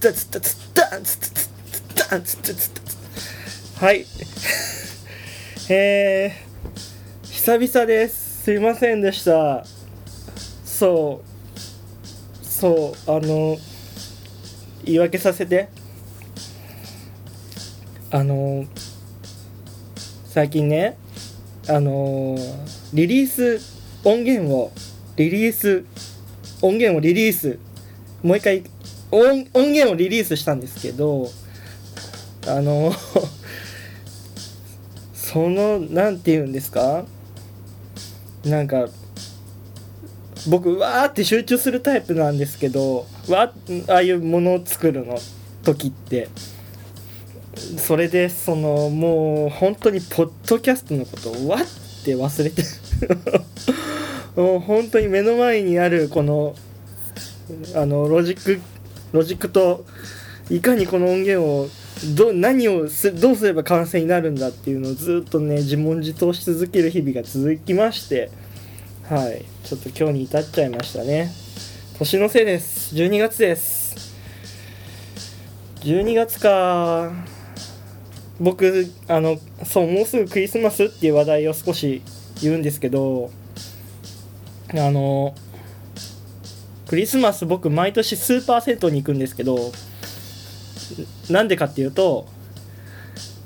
ったつったつったつったつったつったつったはい。えー、久々です。すいませんでした。そう。そうあの言い訳させて。あの最近ねあのリリース音源をリリース音源をリリース。もう一回音音源をリリースしたんですけどあの そのなんて言うんですか？なんか僕わーって集中するタイプなんですけどわああいうものを作るの時って。それでそのもう本当にポッドキャストのことをわって忘れて もう本当に目の前にあるこのあのロジックロジックといかにこの音源をど何をすどうすれば完成になるんだっていうのをずっとね自問自答し続ける日々が続きましてはい。ちょっと今日に至っちゃいましたね。年のせいです。12月です。12月か。僕あのそうもうすぐクリスマスっていう話題を少し言うんですけどあのクリスマス僕毎年スーパー銭湯に行くんですけどなんでかっていうと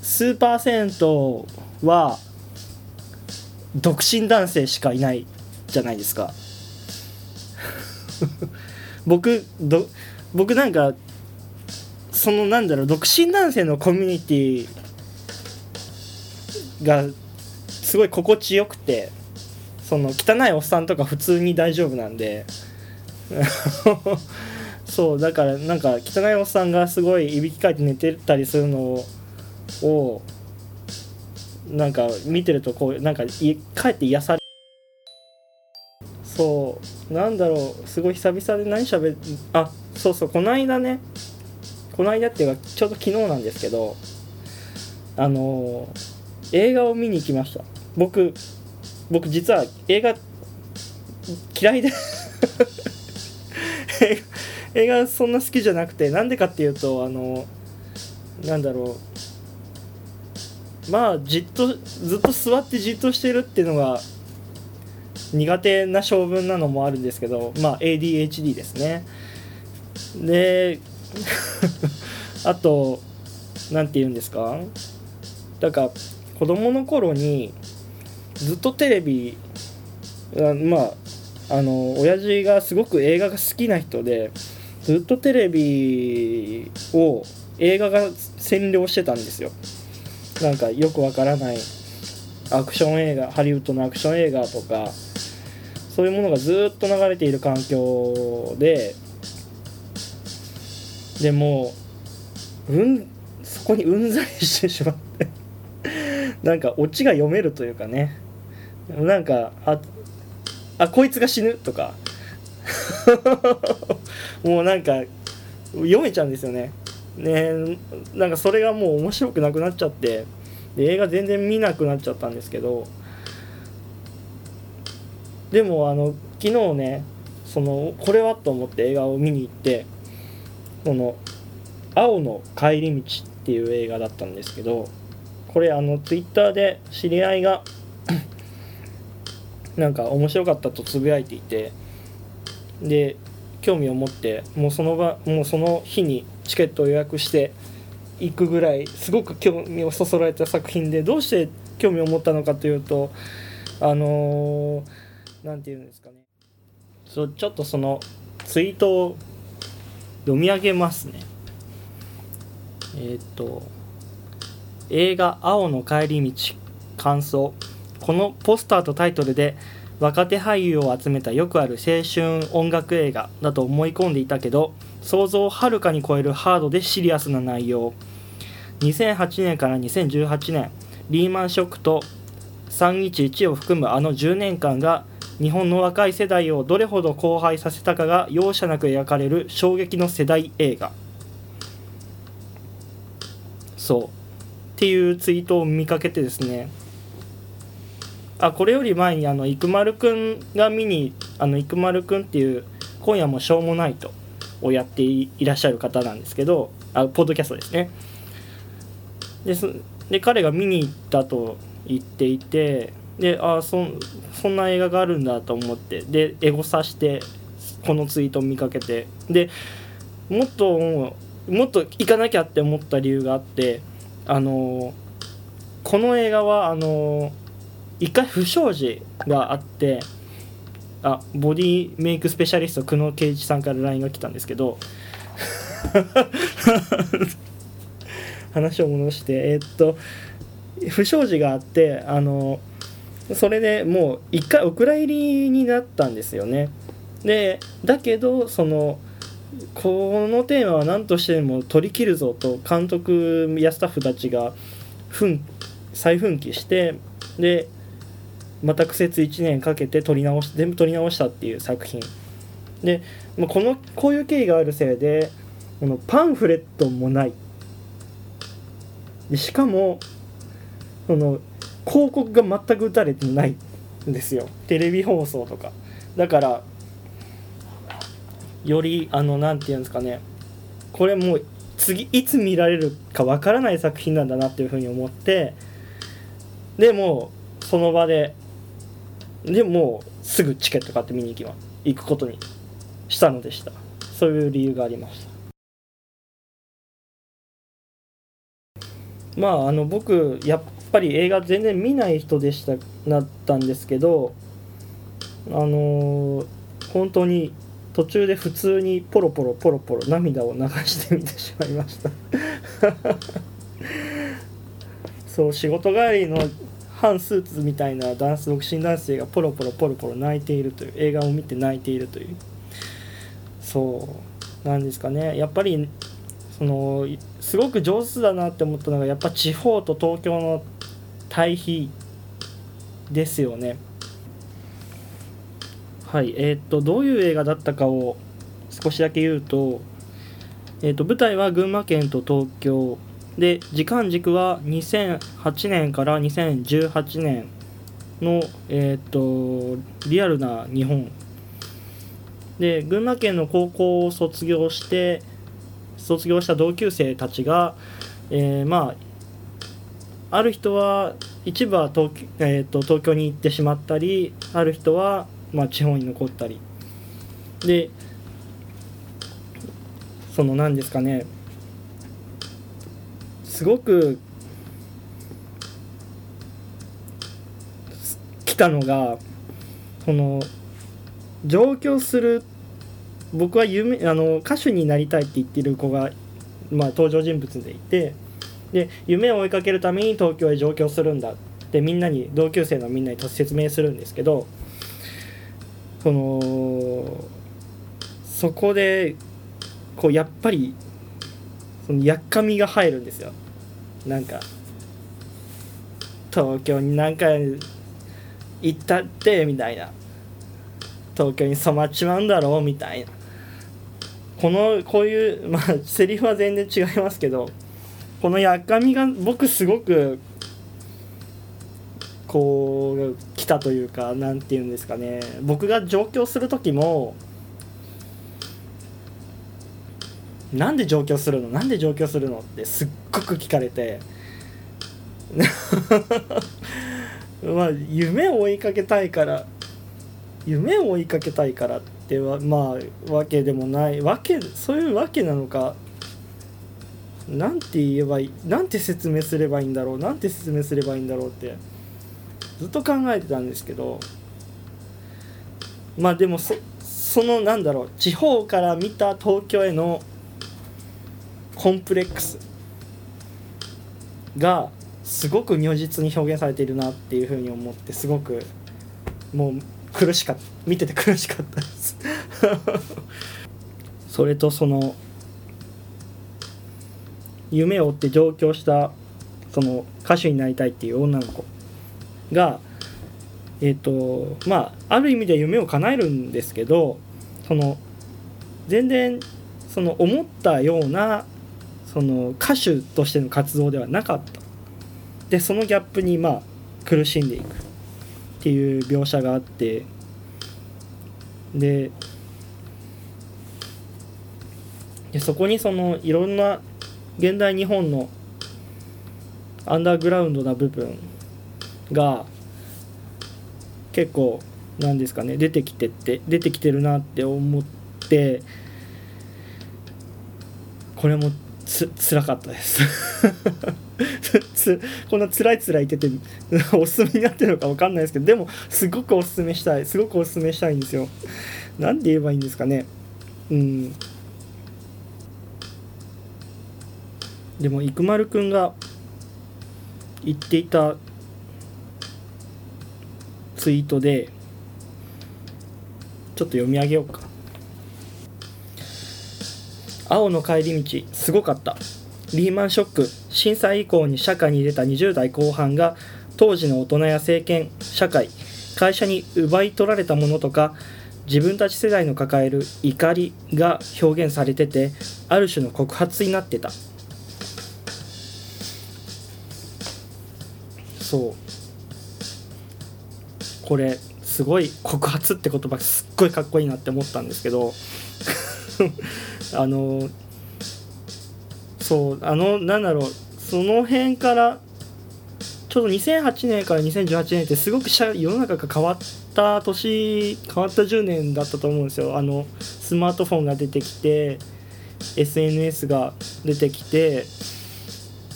スーパー銭湯は独身男性しかいないじゃないですか。僕ど僕なんかそのなんだろう独身男性のコミュニティがすごい心地よくてその汚いおっさんとか普通に大丈夫なんで そうだからなんか汚いおっさんがすごいいびきかいて寝てたりするのをなんか見てるとこうなんか帰って癒されそうなんだろうすごい久々で何しゃべあそうそうこの間ねこの間っていうかちょうど昨日なんですけどあの映画を見に行きました。僕僕実は映画嫌いで。映画そんな好きじゃなくてなんでかっていうとあのなんだろう。まあじっとずっと座ってじっとしてるっていうのが苦手な性分なのもあるんですけどまあ ADHD ですね。で あと何て言うんですか？だから子供の頃にずっとテレビまああの親父がすごく映画が好きな人でずっとテレビを映画が占領してたんですよ。なんかよくわからないアクション映画ハリウッドのアクション映画とかそういうものがずっと流れている環境ででもうんそこにうんざりしてしまってなんかオチが読めるというかね。なんかああこいつが死ぬ？とか。もうなんか読めちゃうんですよね。ねなんかそれがもう面白くなくなっちゃって。で映画全然見なくなっちゃったんですけど。でもあの昨日ねそのこれはと思って映画を見に行ってこの「青の帰り道」っていう映画だったんですけどこれあのツイッターで知り合いがなんか面白かったとつぶやいていてで興味を持ってもうその場もうその日にチケットを予約して行くぐらいすごく興味をそそられた作品でどうして興味を持ったのかというとあの何、て言うんですかね。そうちょっとそのツイートを読み上げますね。えっ、と映画「青の帰り道」感想。このポスターとタイトルで若手俳優を集めたよくある青春音楽映画だと思い込んでいたけど想像をはるかに超えるハードでシリアスな内容。2008年から2018年リーマンショックと311を含むあの10年間が日本の若い世代をどれほど荒廃させたかが容赦なく描かれる衝撃の世代映画。そう。っていうツイートを見かけてですねあこれより前にあの生丸くんが見にあの生丸くんっていう今夜もしょうもないとをやっていらっしゃる方なんですけどあポッドキャストですね。ですで彼が見に行ったと言っていてであそそんな映画があるんだと思ってでエゴサしてこのツイートを見かけてでもっともっと行かなきゃって思った理由があってあのこの映画はあの一回不祥事があってあボディメイクスペシャリスト久野圭一さんから LINE が来たんですけど話を戻してえー、っと不祥事があってあのそれでもう一回お蔵入りになったんですよね。でだけどそのこのテーマは何としても取り切るぞと監督やスタッフたちが再奮起してでまた苦節1年かけて撮り直し全部撮り直したっていう作品。で、まあ、このこういう経緯があるせいでこのパンフレットもない。でしかもその広告が全く打たれてないんですよ。テレビ放送とか。だからよりあの何て言うんですかね。これもう次いつ見られるかわからない作品なんだなっていうふうに思って。でもその場ででもうすぐチケット買って見に行きます行くことにしたのでした。そういう理由がありました。まああの僕やっぱり映画全然見ない人でしたなったんですけどあのー、本当に途中で普通にポロポロポロポロ涙を流してみてしまいました。そう仕事帰りの反スーツみたいなダンス独身男性がポロポロポロポロ泣いているという映画を見て泣いているという。そうなんですかね。やっぱりそのすごく上手だなって思ったのがやっぱ地方と東京の対比ですよね。はい。えー、っとどういう映画だったかを少しだけ言うと,、えー、っと舞台は群馬県と東京。で時間軸は2008年から2018年の、えーと、リアルな日本。で群馬県の高校を卒業して卒業した同級生たちが、えー、まあある人は一部は東,、えーと、東京に行ってしまったりある人は、まあ、地方に残ったり。でその何ですかね。すごく来たのがこの上京する僕は夢あの歌手になりたいって言ってる子が、まあ、登場人物でいてで夢を追いかけるために東京へ上京するんだってみんなに同級生のみんなに説明するんですけどそのそこでこうやっぱりそのやっかみが入るんですよ。なんか東京に何回行ったってみたいな。東京に染まっちまうんだろうみたいな。このこういうまあセリフは全然違いますけどこのやっかみが僕すごくこう来たというか何て言うんですかね。僕が上京する時もなんで上京するの？なんで上京するの？ってすっごく聞かれて。まあ夢を追いかけたいから夢を追いかけたいからってはまあわけでもない。わけそういうわけなのか。なんて言えばいい？なんて説明すればいいんだろう？なんて説明すればいいんだろうってずっと考えてたんですけど。まあでもそそのなんだろう？地方から見た東京へのコンプレックスがすごく如実に表現されているなっていうふうに思ってすごくもう苦しかった。見てて苦しかったです。それとその夢を追って上京したその歌手になりたいっていう女の子がえっ、ー、とまあある意味で夢を叶えるんですけどその全然その思ったようなその歌手としての活動ではなかった。でそのギャップにまあ苦しんでいくっていう描写があって。ででそこにそのいろんな現代日本のアンダーグラウンドな部分が結構なんですかね出てきてって出てきてるなって思ってこれもつ辛かったです。つこんな辛い辛い言ってて おすすめになってるのか分かんないですけどでもすごくおすすめしたいすごくおすすめしたいんですよ。何て言えばいいんですかね。うん。でも生丸くんが言っていたツイートでちょっと読み上げようか。青の帰り道すごかった。リーマンショック震災以降に社会に出た20代後半が当時の大人や政権社会会社に奪い取られたものとか自分たち世代の抱える怒りが表現されててある種の告発になってた。そう。これすごい告発って言葉すっごいかっこいいなって思ったんですけど。あのそうあのなんだろうその辺からちょうど2008年から2018年ってすごく世の中が変わった年変わった10年だったと思うんですよ。あのスマートフォンが出てきて SNS が出てきて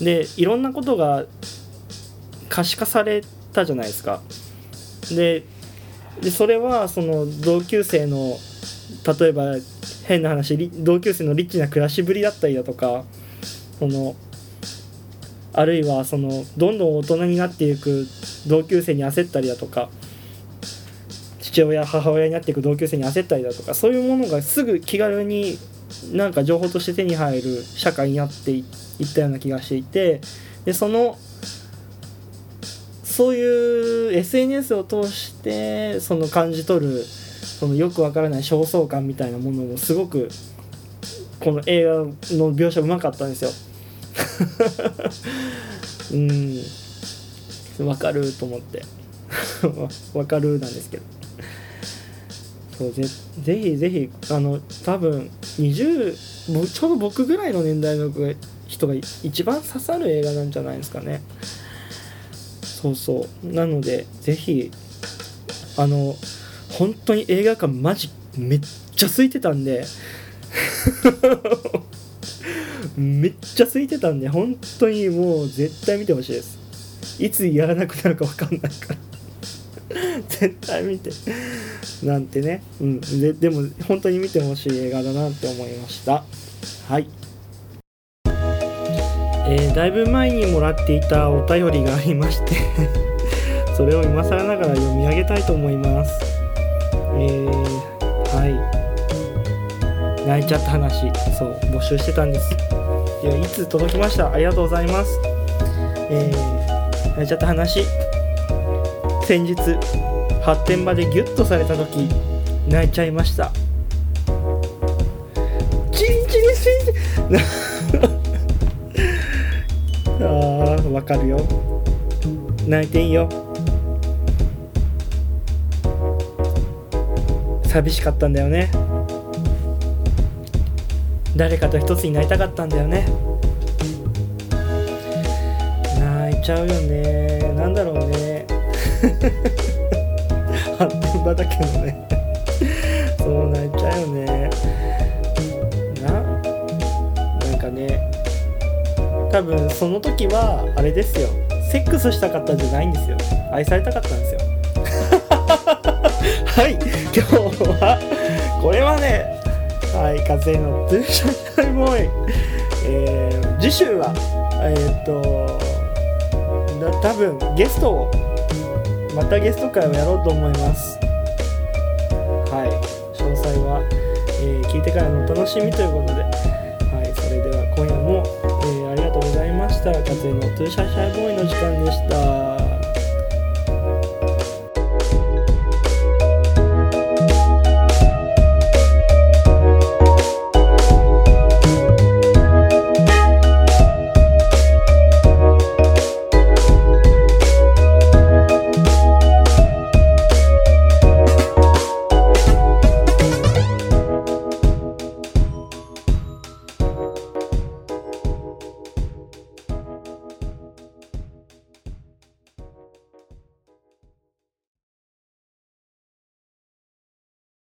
でいろんなことが可視化されたじゃないですか。でそれはその同級生の例えば変な話同級生のリッチな暮らしぶりだったりだとかそのあるいはそのどんどん大人になっていく同級生に焦ったりだとか父親母親になっていく同級生に焦ったりだとかそういうものがすぐ気軽になんか情報として手に入る社会になっていったような気がしていてでそのそういう SNS を通してその感じ取るそのよくわからない焦燥感みたいなものもすごくこの映画の描写うまかったんですよ。うん。わかると思って。わかるなんですけど。そうぜぜひぜひあの多分20ちょうど僕ぐらいの年代の人が一番刺さる映画なんじゃないですかね。そうそう。なのでぜひあの本当に映画館マジめっちゃ空いてたんで。めっちゃ空いてたんで本当にもう絶対見てほしいです。いつやらなくなるか分かんないから。絶対見て。なんてね、うん、ででも本当に見てほしい映画だなって思いました。はい。えー、だいぶ前にもらっていたお便りがありまして。それを今更ながら読み上げたいと思います。えー、はい。泣いちゃった話、そう、募集してたんです。いや、いつ届きました？ありがとうございます。えー、泣いちゃった話。先日、発展場でギュッとされた時、泣いちゃいました。チリチリチリ あーわかるよ泣いていいよ寂しかったんだよね。誰かと一つになりたかったんだよね。泣いちゃうよね。なんだろうね。発展場だけどね。そう泣いちゃうよね。ななんかね。多分その時はあれですよ。セックスしたかったんじゃないんですよ。愛されたかったんですよ。今日はこれはねはい風の too shy boy、えー、次週はえー、っと多分ゲストをまたゲスト会をやろうと思います。はい詳細は、えー、聞いてからのお楽しみということで。はいそれでは今夜も、えー、ありがとうございました。風の too shy shy boy の時間でした。